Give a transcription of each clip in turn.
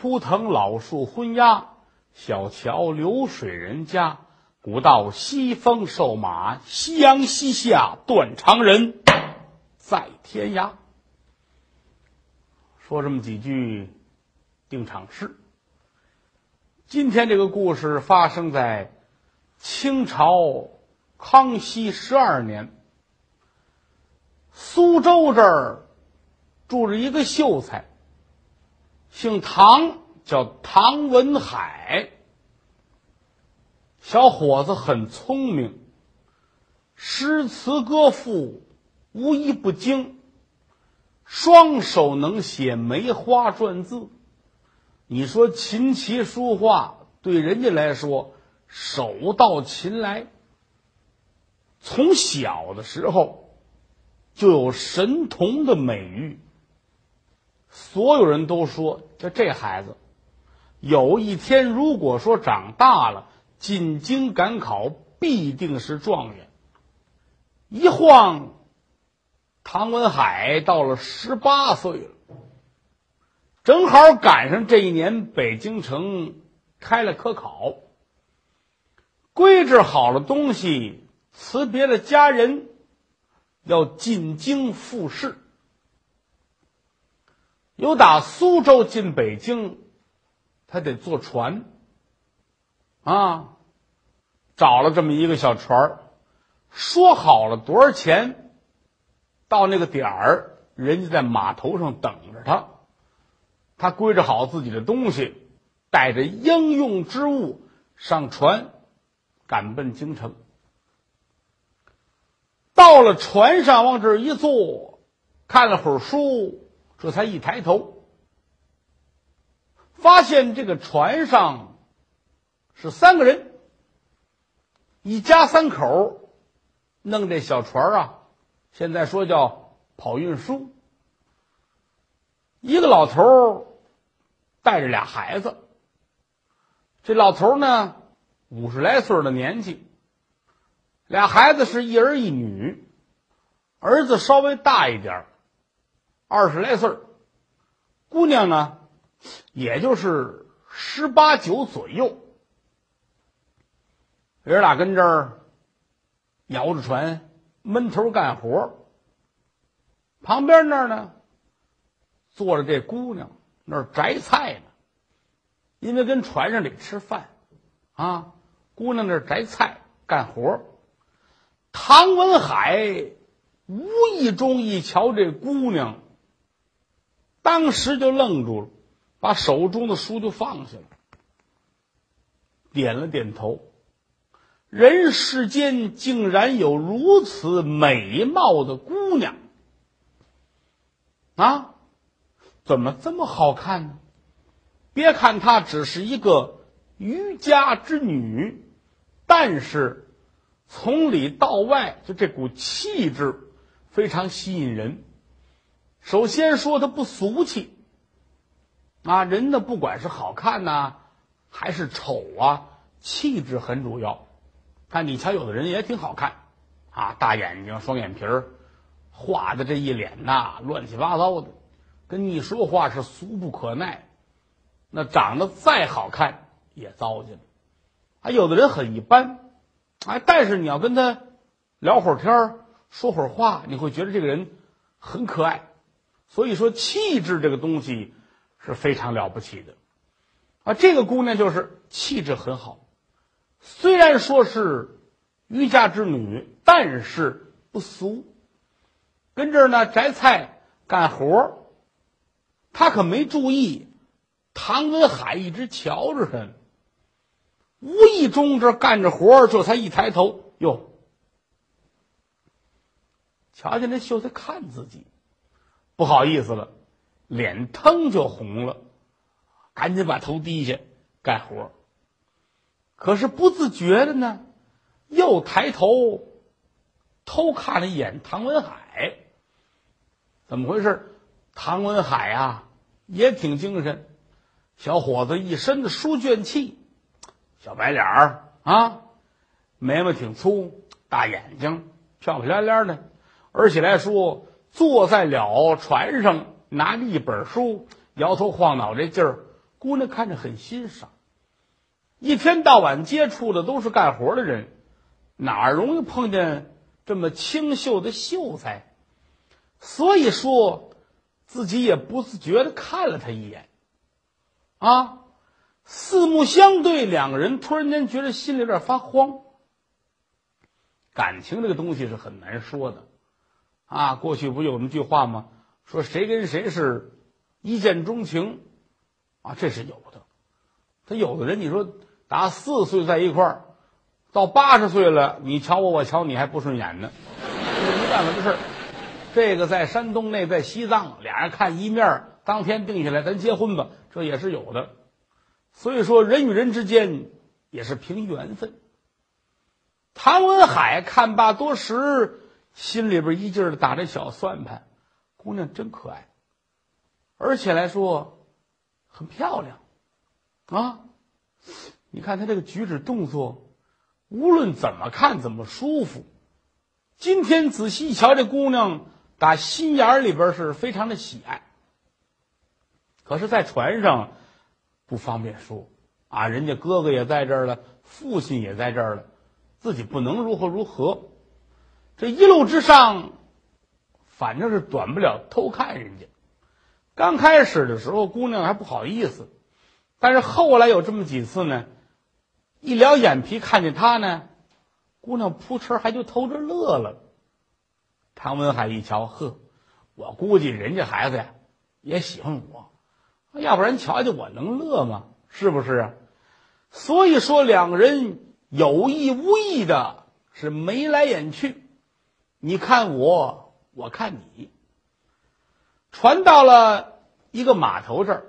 枯藤老树昏鸦，小桥流水人家。古道西风瘦马，夕阳西下断肠人，在天涯。说这么几句定场诗。今天这个故事发生在清朝康熙十二年，苏州这儿住着一个秀才，姓唐，叫唐文海。小伙子很聪明，诗词歌赋无一不精，双手能写梅花篆字。你说琴棋书画对人家来说手到擒来。从小的时候就有神童的美誉，所有人都说，就这孩子有一天如果说长大了。进京赶考必定是状元。一晃，唐文海到了十八岁了，正好赶上这一年北京城开了科考，归置好了东西，辞别了家人，要进京复试。由打苏州进北京，他得坐船。啊，找了这么一个小船儿，说好了多少钱，到那个点儿，人家在码头上等着他。他归置好自己的东西，带着应用之物上船，赶奔京城。到了船上，往这儿一坐，看了会儿书，这才一抬头，发现这个船上。是三个人，一家三口弄这小船啊，现在说叫跑运输。一个老头带着俩孩子，这老头呢五十来岁的年纪，俩孩子是一儿一女，儿子稍微大一点二十来岁姑娘呢也就是十八九左右。爷俩跟这儿摇着船，闷头干活。旁边那儿呢，坐着这姑娘，那儿摘菜呢。因为跟船上得吃饭，啊，姑娘那儿摘菜干活。唐文海无意中一瞧这姑娘，当时就愣住了，把手中的书就放下了，点了点头。人世间竟然有如此美貌的姑娘啊！怎么这么好看呢？别看她只是一个渔家之女，但是从里到外，就这股气质非常吸引人。首先说他不俗气啊，人呢不管是好看呐，还是丑啊，气质很主要。看，你瞧，有的人也挺好看，啊，大眼睛，双眼皮儿，画的这一脸呐，乱七八糟的，跟你说话是俗不可耐。那长得再好看也糟践了。啊，有的人很一般，哎，但是你要跟他聊会儿天儿，说会儿话，你会觉得这个人很可爱。所以说，气质这个东西是非常了不起的。啊，这个姑娘就是气质很好。虽然说是渔家之女，但是不俗。跟这儿呢摘菜干活儿他可没注意，唐文海一直瞧着他。无意中这干着活儿这才一抬头，哟，瞧见那秀才看自己，不好意思了，脸腾就红了，赶紧把头低下干活可是不自觉的呢，又抬头偷看了一眼唐文海。怎么回事？唐文海啊，也挺精神。小伙子一身的书卷气，小白脸儿啊，眉毛挺粗，大眼睛，漂漂亮亮的。而且来说，坐在了船上，拿着一本书，摇头晃脑这劲儿，姑娘看着很欣赏。一天到晚接触的都是干活的人，哪容易碰见这么清秀的秀才？所以说，自己也不自觉的看了他一眼。啊，四目相对，两个人突然间觉得心里有点发慌。感情这个东西是很难说的，啊，过去不有那么句话吗？说谁跟谁是一见钟情，啊，这是有的。他有的人，你说。打四岁在一块儿，到八十岁了，你瞧我，我瞧你还不顺眼呢，这没办法的事儿。这个在山东，那在西藏，俩人看一面，当天定下来，咱结婚吧，这也是有的。所以说，人与人之间也是凭缘分。唐文海看罢多时，心里边一劲儿的打着小算盘：姑娘真可爱，而且来说很漂亮啊。你看他这个举止动作，无论怎么看怎么舒服。今天仔细一瞧，这姑娘打心眼里边是非常的喜爱。可是，在船上不方便说啊，人家哥哥也在这儿了，父亲也在这儿了，自己不能如何如何。这一路之上，反正是短不了偷看人家。刚开始的时候，姑娘还不好意思，但是后来有这么几次呢。一撩眼皮，看见他呢，姑娘扑哧还就偷着乐了。唐文海一瞧，呵，我估计人家孩子呀也喜欢我，要不然瞧见我能乐吗？是不是啊？所以说，两个人有意无意的是眉来眼去，你看我，我看你。船到了一个码头这儿，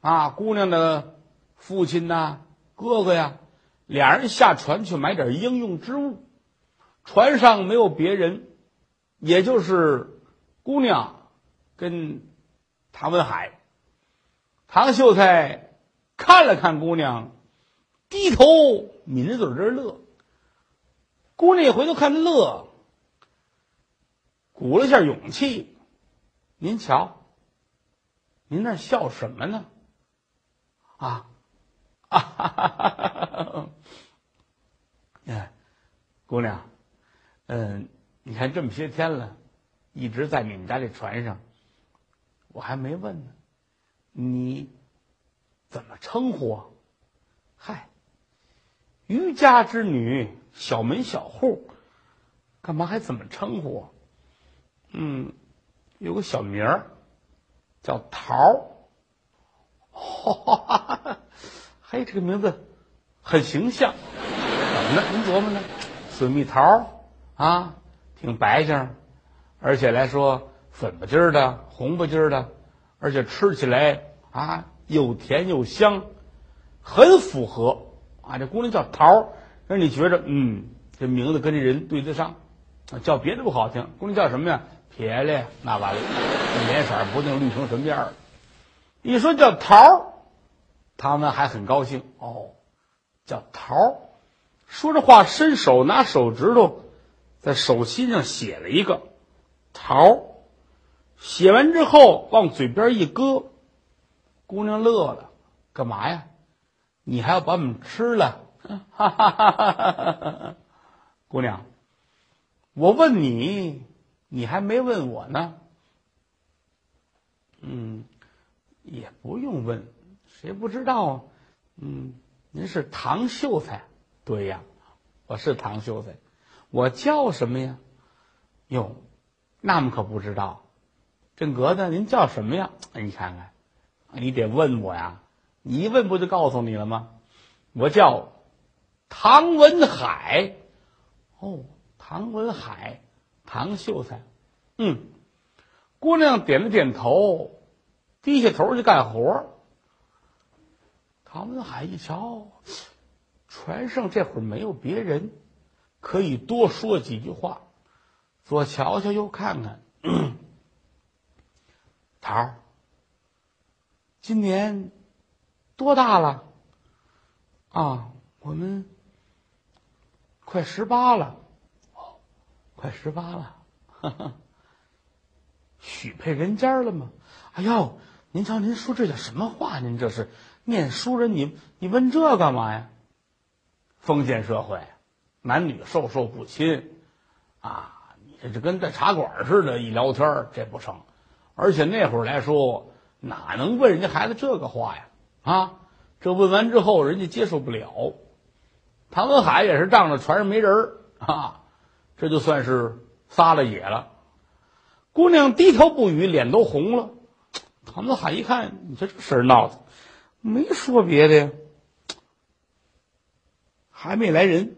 啊，姑娘的父亲呐，哥哥呀。俩人下船去买点应用之物，船上没有别人，也就是姑娘跟唐文海。唐秀才看了看姑娘，低头抿着嘴这乐。姑娘一回头看乐，鼓了下勇气：“您瞧，您那笑什么呢？”啊。哈哈哈哈哈！哎，姑娘，嗯，你看这么些天了，一直在你们家这船上，我还没问呢，你怎么称呼？嗨，渔家之女，小门小户，干嘛还怎么称呼？嗯，有个小名儿，叫桃儿。哈哈哈哈哈！哎，这个名字很形象，怎么呢？您琢磨呢？水蜜桃啊，挺白净，而且来说粉不筋的、红不筋的，而且吃起来啊又甜又香，很符合啊。这姑娘叫桃儿，让你觉着嗯，这名字跟这人对得上。叫别的不好听，姑娘叫什么呀？漂亮，那完了，脸色不定绿成什么样了一说叫桃。他们还很高兴哦，叫桃。说着话，伸手拿手指头在手心上写了一个桃。写完之后，往嘴边一搁，姑娘乐了：“干嘛呀？你还要把我们吃了？”哈哈哈哈哈哈！姑娘，我问你，你还没问我呢。嗯，也不用问。谁不知道啊？嗯，您是唐秀才，对呀，我是唐秀才，我叫什么呀？哟，那么可不知道。正格子，您叫什么呀？你看看，你得问我呀。你一问不就告诉你了吗？我叫唐文海。哦，唐文海，唐秀才。嗯，姑娘点了点头，低下头去干活。唐文海一瞧，船上这会儿没有别人，可以多说几句话，左瞧瞧右看看。桃儿，今年多大了？啊，我们快十八了。快十八了，哈哈许配人家了吗？哎呦，您瞧，您说这叫什么话？您这是？念书人，你你问这干嘛呀？封建社会，男女授受不亲，啊，你这这跟在茶馆似的，一聊天这不成。而且那会儿来说，哪能问人家孩子这个话呀？啊，这问完之后，人家接受不了。唐文海也是仗着船上没人啊，这就算是撒了野了。姑娘低头不语，脸都红了。唐文海一看，你这这事儿闹的，没说别的呀，还没来人，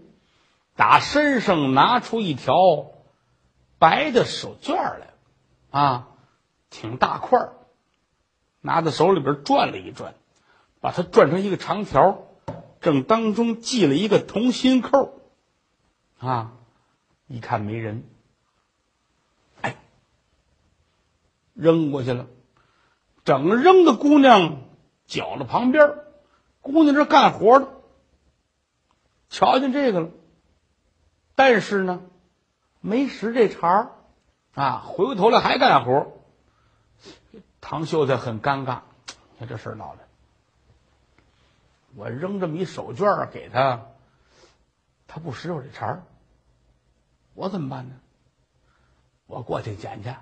打身上拿出一条白的手绢来，啊。挺大块儿，拿在手里边转了一转，把它转成一个长条，正当中系了一个同心扣，啊，一看没人，哎，扔过去了，整扔的姑娘脚了旁边，姑娘这干活的，瞧见这个了，但是呢，没使这茬儿，啊，回过头来还干活。唐秀才很尴尬，你看这事儿闹的，我扔这么一手绢给他，他不使我这茬儿，我怎么办呢？我过去捡去。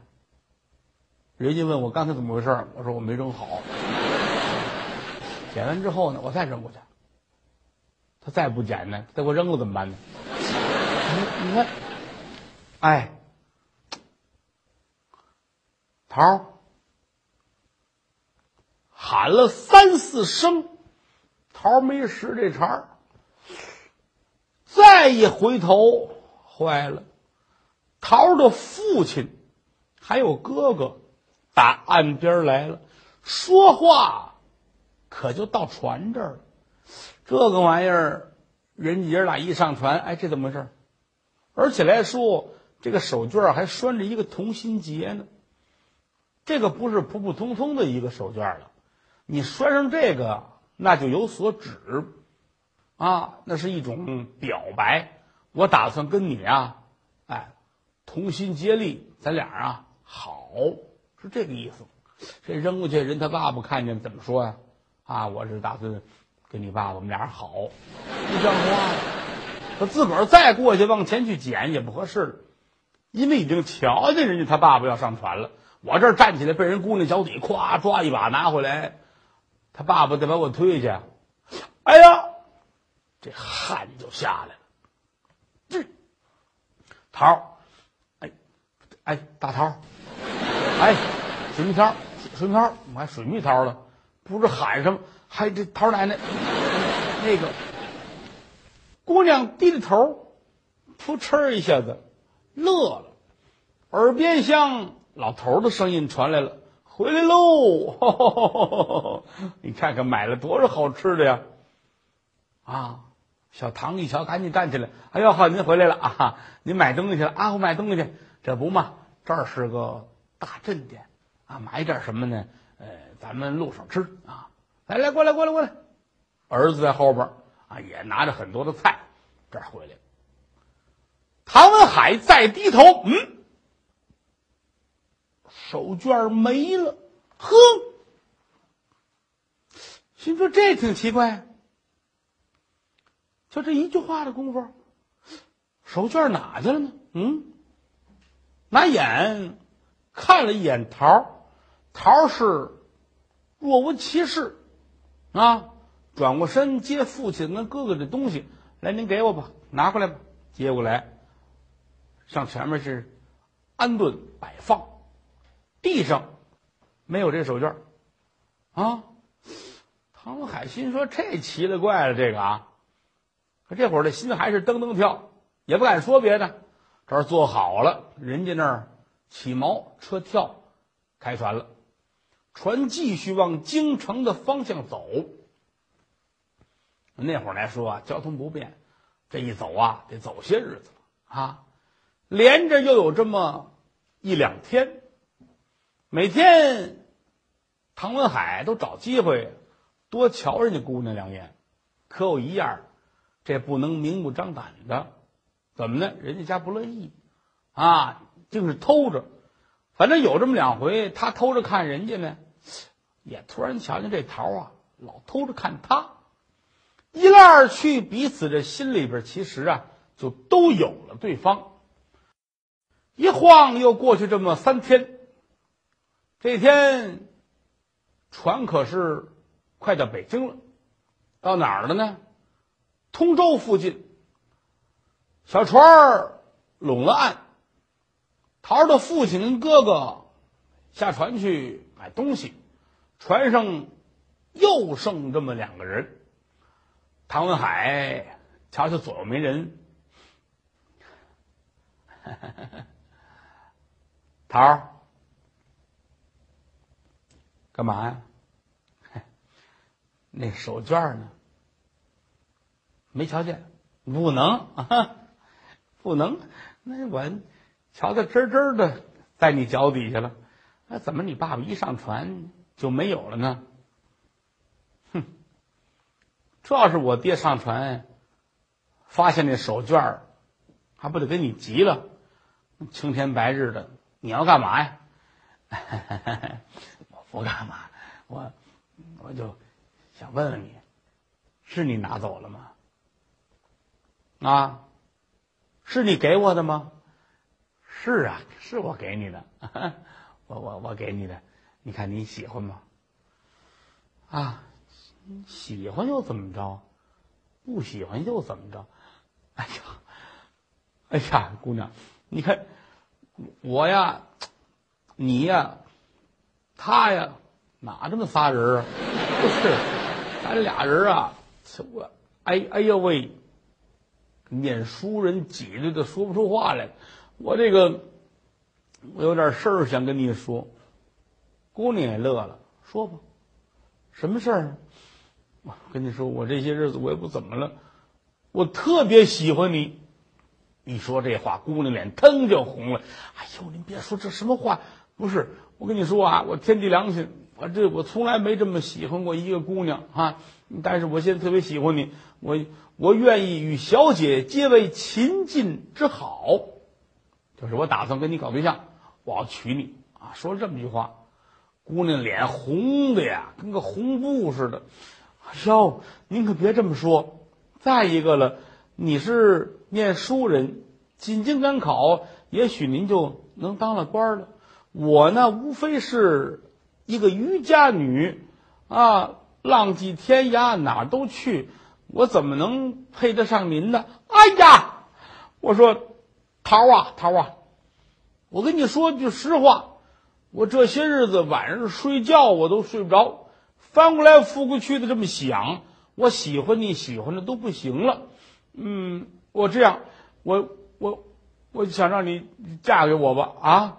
人家问我刚才怎么回事我说我没扔好。捡完之后呢，我再扔过去。他再不捡呢，再给我扔了怎么办呢？你看，哎，桃。喊了三四声，桃没使这茬儿。再一回头，坏了，桃的父亲还有哥哥打岸边来了，说话可就到船这儿了。这个玩意儿，人爷俩一上船，哎，这怎么回事？而且来说，这个手绢还拴着一个同心结呢。这个不是普普通通的一个手绢了。你拴上这个，那就有所指，啊，那是一种表白。我打算跟你啊，哎，同心接力，咱俩啊好，是这个意思。这扔过去，人他爸爸看见怎么说呀？啊，我是打算跟你爸爸，我们俩好，不像话。他自个儿再过去往前去捡也不合适，因为已经瞧见人家他爸爸要上船了。我这站起来，被人姑娘脚底咵抓一把拿回来。他爸爸得把我推下，哎呀，这汗就下来了。桃儿，哎哎，大桃，哎，水蜜桃，水蜜桃，我还水蜜桃了，不是喊什么，还这桃奶奶，那个姑娘低着头，扑哧一下子乐了，耳边像老头的声音传来了。回来喽！你看看买了多少好吃的呀！啊，小唐一瞧，赶紧站起来。哎呦好，您回来了啊！您买东西去了啊？我买东西去，这不嘛，这儿是个大镇店啊，买点什么呢？呃，咱们路上吃啊。来来，过来过来过来，儿子在后边啊，也拿着很多的菜，这儿回来。唐文海再低头，嗯。手绢没了，呵，心说这挺奇怪。就这一句话的功夫，手绢哪去了呢？嗯，拿眼看了一眼桃桃是若无其事啊，转过身接父亲跟哥哥的东西，来，您给我吧，拿过来吧，接过来，上前面是安顿摆放。地上没有这手绢啊！唐海心说：“这奇了怪了，这个啊！”可这会儿这心还是噔噔跳，也不敢说别的。这儿坐好了，人家那儿起锚，车跳，开船了。船继续往京城的方向走。那会儿来说啊，交通不便，这一走啊，得走些日子了啊，连着又有这么一两天。每天，唐文海都找机会多瞧人家姑娘两眼，可有一样，这不能明目张胆的，怎么呢？人家家不乐意，啊，净是偷着。反正有这么两回，他偷着看人家呢，也突然瞧见这桃啊，老偷着看他。一来二去，彼此这心里边其实啊，就都有了对方。一晃又过去这么三天，这天船可是快到北京了，到哪儿了呢？通州附近，小船儿拢了岸，桃儿的父亲跟哥哥下船去买东西，船上又剩这么两个人。唐文海瞧瞧左右没人，桃儿干嘛呀？那手绢呢？没瞧见？不能 啊，不能！那我瞧得真真的在你脚底下了。那怎么你爸爸一上船就没有了呢？哼！这要是我爹上船发现那手绢儿还不得给你急了？青天白日的，你要干嘛呀？我不干嘛，我我就想问问你，是你拿走了吗？啊，是你给我的吗？是啊，是我给你的，我我我给你的，你看你喜欢吗？啊，喜欢又怎么着？不喜欢又怎么着？哎呀，哎呀，姑娘，你看我呀，你呀，他呀，哪这么仨人啊？不是，咱俩人啊，我哎哎呦喂！念书人挤兑的说不出话来，我这个我有点事儿想跟你说。姑娘也乐了，说吧，什么事儿？我跟你说，我这些日子我也不怎么了，我特别喜欢你。一说这话，姑娘脸腾就红了。哎呦，您别说这什么话，不是我跟你说啊，我天地良心，这我从来没这么喜欢过一个姑娘啊。但是我现在特别喜欢你，我我愿意与小姐结为秦晋之好，就是我打算跟你搞对象，我要娶你啊！说了这么句话，姑娘脸红的呀，跟个红布似的。哟，您可别这么说。再一个了，你是念书人，进京赶考，也许您就能当了官了。我呢，无非是一个渔家女啊。浪迹天涯，哪都去，我怎么能配得上您呢？哎呀，我说，桃啊桃啊，我跟你说句实话，我这些日子晚上睡觉我都睡不着，翻过来覆过去的这么想，我喜欢你喜欢的都不行了。嗯，我这样，我我我想让你嫁给我吧啊！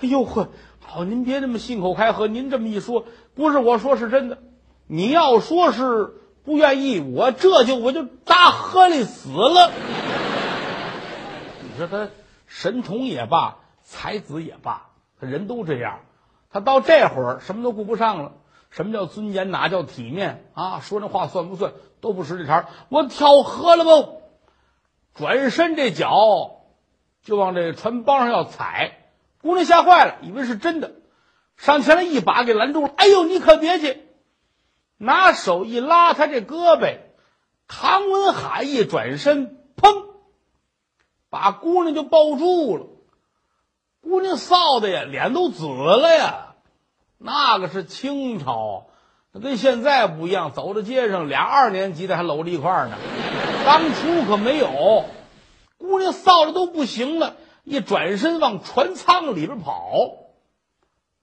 哎呦呵，好，您别这么信口开河，您这么一说，不是我说，是真的。你要说是不愿意，我这就我就扎河里死了。你说他神童也罢，才子也罢，他人都这样。他到这会儿什么都顾不上了。什么叫尊严？哪叫体面啊？说那话算不算？都不识这茬我跳河了不？转身这脚就往这船帮上要踩，姑娘吓坏了，以为是真的，上前来一把给拦住了。哎呦，你可别去！拿手一拉他这胳膊，唐文海一转身，砰，把姑娘就抱住了。姑娘臊的呀，脸都紫了呀。那个是清朝，那跟现在不一样。走在街上，俩二年级的还搂着一块儿呢。当初可没有。姑娘臊的都不行了，一转身往船舱里边跑。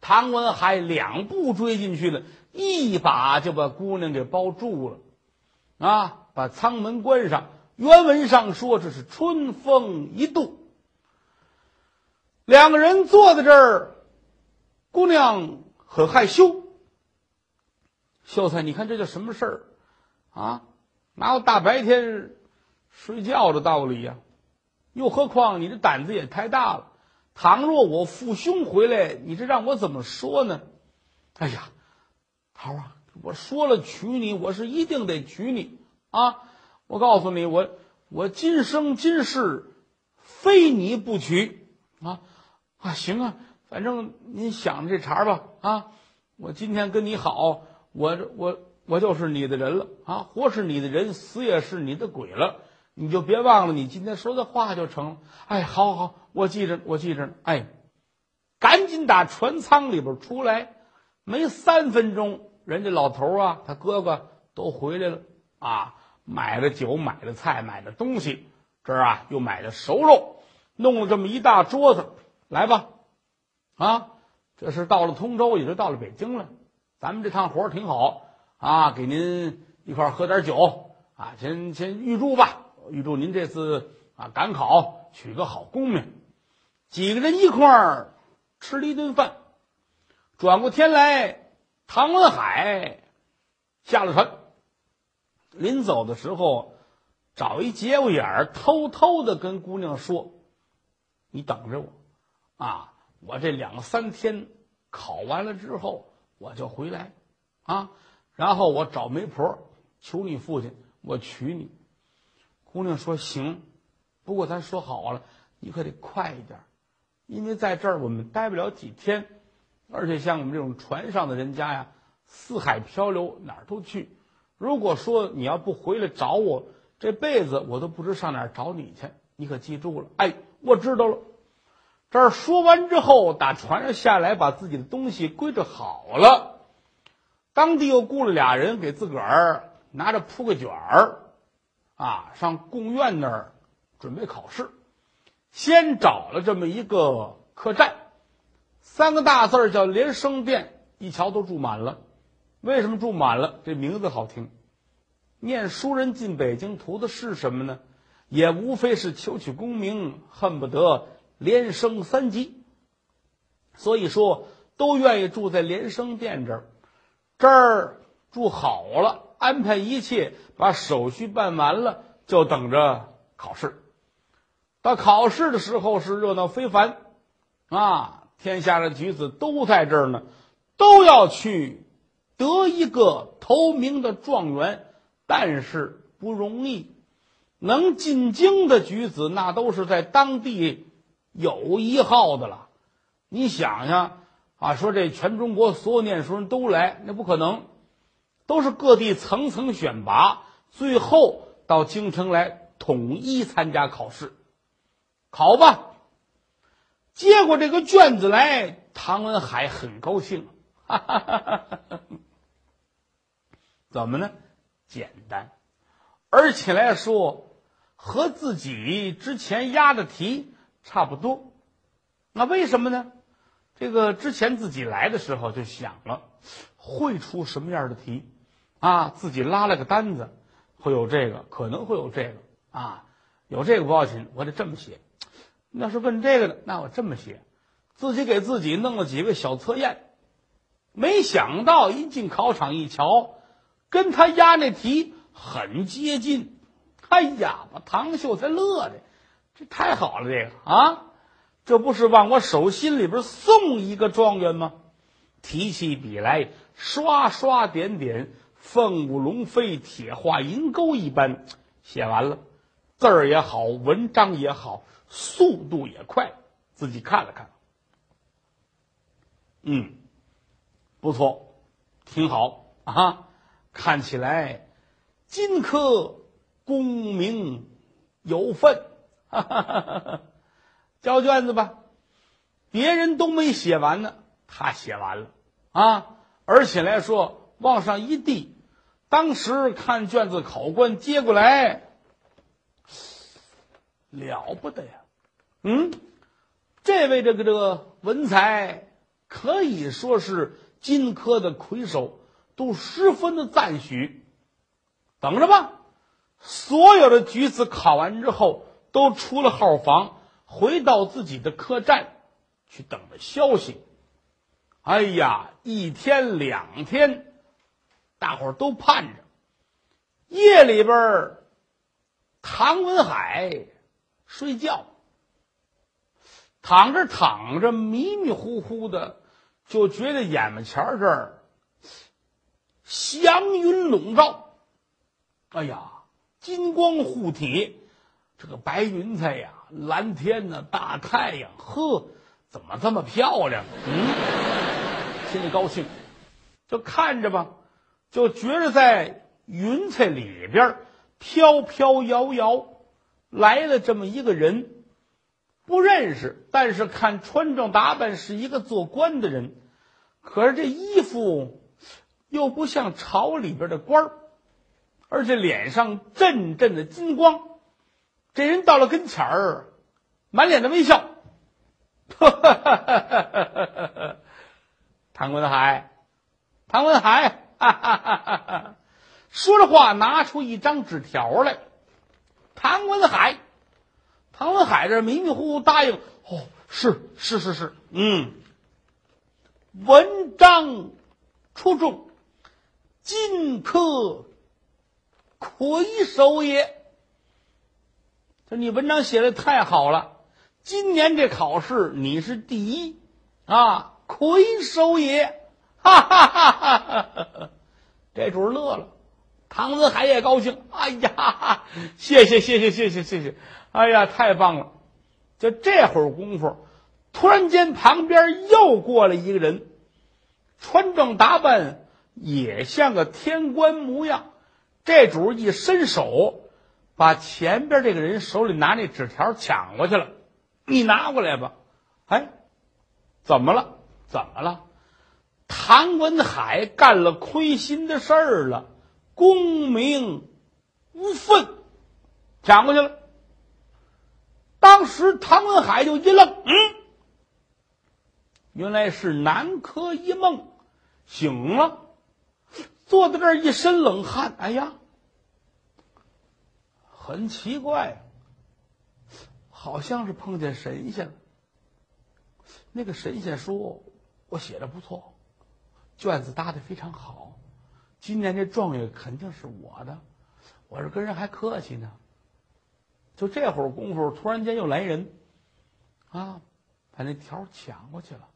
唐文海两步追进去了。一把就把姑娘给包住了，啊！把舱门关上。原文上说这是春风一度。两个人坐在这儿，姑娘很害羞。秀才，你看这叫什么事儿啊？哪有大白天睡觉的道理呀？又何况你这胆子也太大了。倘若我父兄回来，你这让我怎么说呢？哎呀！桃啊，我说了娶你，我是一定得娶你啊！我告诉你，我我今生今世非你不娶啊啊！行啊，反正您想这茬吧啊！我今天跟你好，我我我就是你的人了啊，活是你的人，死也是你的鬼了。你就别忘了你今天说的话就成了。哎，好好，我记着，我记着呢。哎，赶紧打船舱里边出来，没三分钟，人家老头啊，他哥哥都回来了啊，买了酒，买了菜，买了东西，这儿啊又买了熟肉，弄了这么一大桌子，来吧，啊，这是到了通州，也就到了北京了。咱们这趟活儿挺好啊，给您一块喝点酒啊，先先预祝吧。预祝您这次啊赶考取个好功名，几个人一块儿吃了一顿饭。转过天来，唐文海下了船，临走的时候，找一节骨眼儿，偷偷的跟姑娘说：“你等着我，啊，我这两三天考完了之后，我就回来，啊，然后我找媒婆求你父亲，我娶你。”姑娘说：“行，不过咱说好了，你可得快一点，因为在这儿我们待不了几天，而且像我们这种船上的人家呀，四海漂流，哪儿都去。如果说你要不回来找我，这辈子我都不知上哪儿找你去。你可记住了？哎，我知道了。这儿说完之后，打船上下来，把自己的东西归置好了。当地又雇了俩人给自个儿拿着铺个卷儿。”啊，上贡院那儿准备考试，先找了这么一个客栈，三个大字叫连生店，一瞧都住满了。为什么住满了？这名字好听。念书人进北京图的是什么呢？也无非是求取功名，恨不得连升三级。所以说，都愿意住在连生店这儿，这儿住好了。安排一切，把手续办完了，就等着考试。到考试的时候是热闹非凡，啊，天下的举子都在这儿呢，都要去得一个头名的状元，但是不容易。能进京的举子，那都是在当地有一号的了。你想想啊，说这全中国所有念书人都来，那不可能。都是各地层层选拔，最后到京城来统一参加考试。考吧，接过这个卷子来，唐文海很高兴。哈哈哈哈哈！怎么呢？简单，而且来说和自己之前押的题差不多。那为什么呢？这个之前自己来的时候就想了，会出什么样的题？啊，自己拉了个单子，会有这个，可能会有这个啊，有这个不要紧，我得这么写。要是问这个的，那我这么写，自己给自己弄了几个小测验，没想到一进考场一瞧，跟他押那题很接近。哎呀，把唐秀才乐的，这太好了，这个啊，这不是往我手心里边送一个状元吗？提起笔来，刷刷点点。凤舞龙飞，铁画银钩一般写完了，字儿也好，文章也好，速度也快。自己看了看，嗯，不错，挺好啊。看起来金科功名有份，交卷子吧。别人都没写完呢，他写完了啊，而且来说往上一递。当时看卷子，考官接过来，了不得呀！嗯，这位这个这个文才可以说是金科的魁首，都十分的赞许。等着吧，所有的举子考完之后，都出了号房，回到自己的客栈去等着消息。哎呀，一天两天。大伙儿都盼着，夜里边唐文海睡觉，躺着躺着，迷迷糊糊的，就觉得眼巴前这儿祥云笼罩，哎呀，金光护体，这个白云彩呀，蓝天呐，大太阳，呵，怎么这么漂亮？嗯，心里高兴，就看着吧。就觉着在云彩里边飘飘摇摇来了这么一个人，不认识，但是看穿着打扮是一个做官的人，可是这衣服又不像朝里边的官儿，而且脸上阵阵的金光。这人到了跟前儿，满脸的微笑。唐文海，唐文海，说着话，拿出一张纸条来。唐文海，唐文海这迷迷糊糊答应：“哦，是是是是，嗯。”文章出众，今可魁首也。说你文章写的太好了。今年这考试你是第一啊，魁首也！哈哈哈哈哈！这主乐了，唐子海也高兴。哎呀，谢谢谢谢谢谢谢谢！哎呀，太棒了！就这会儿功夫，突然间旁边又过来一个人，穿装打扮也像个天官模样。这主一伸手，把前边这个人手里拿那纸条抢过去了。你拿过来吧，哎，怎么了？怎么了？唐文海干了亏心的事儿了，功名无分，抢过去了。当时唐文海就一愣，嗯，原来是南柯一梦，醒了，坐在这儿一身冷汗。哎呀，很奇怪。好像是碰见神仙了。那个神仙说：“我写的不错，卷子答的非常好，今年这状元肯定是我的。我这跟人还客气呢。”就这会儿功夫，突然间又来人，啊，把那条抢过去了，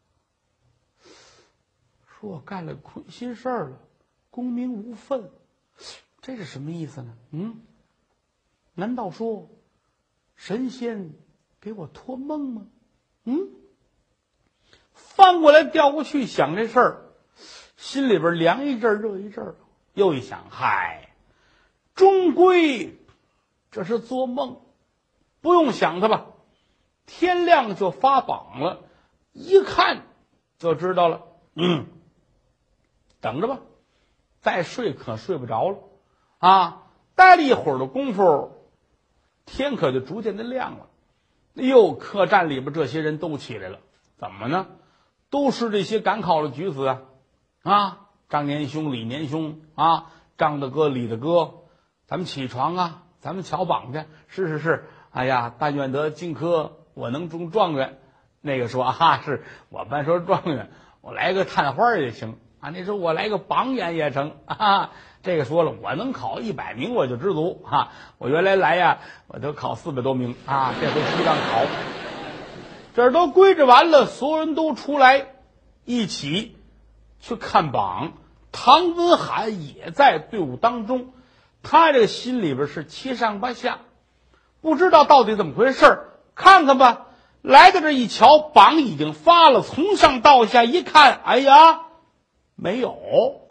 说我干了亏心事儿了，功名无分，这是什么意思呢？嗯，难道说？神仙给我托梦吗？嗯，翻过来调过去想这事儿，心里边凉一阵热一阵又一想，嗨，终归这是做梦，不用想他吧。天亮就发榜了，一看就知道了。嗯，等着吧，再睡可睡不着了啊！待了一会儿的功夫。天可就逐渐的亮了，哎呦，客栈里边这些人都起来了，怎么呢？都是这些赶考的举子啊，啊，张年兄、李年兄啊，张大哥、李大哥，咱们起床啊，咱们瞧榜去。是是是，哎呀，但愿得金科，我能中状元。那个说啊，是我班说状元，我来个探花也行啊。你说我来个榜眼也成啊。这个说了，我能考一百名我就知足啊。我原来来呀，我都考四百多名啊，这回西藏考，这都归置完了，所有人都出来一起去看榜。唐文海也在队伍当中，他这个心里边是七上八下，不知道到底怎么回事看看吧，来到这一瞧，榜已经发了，从上到下一看，哎呀，没有。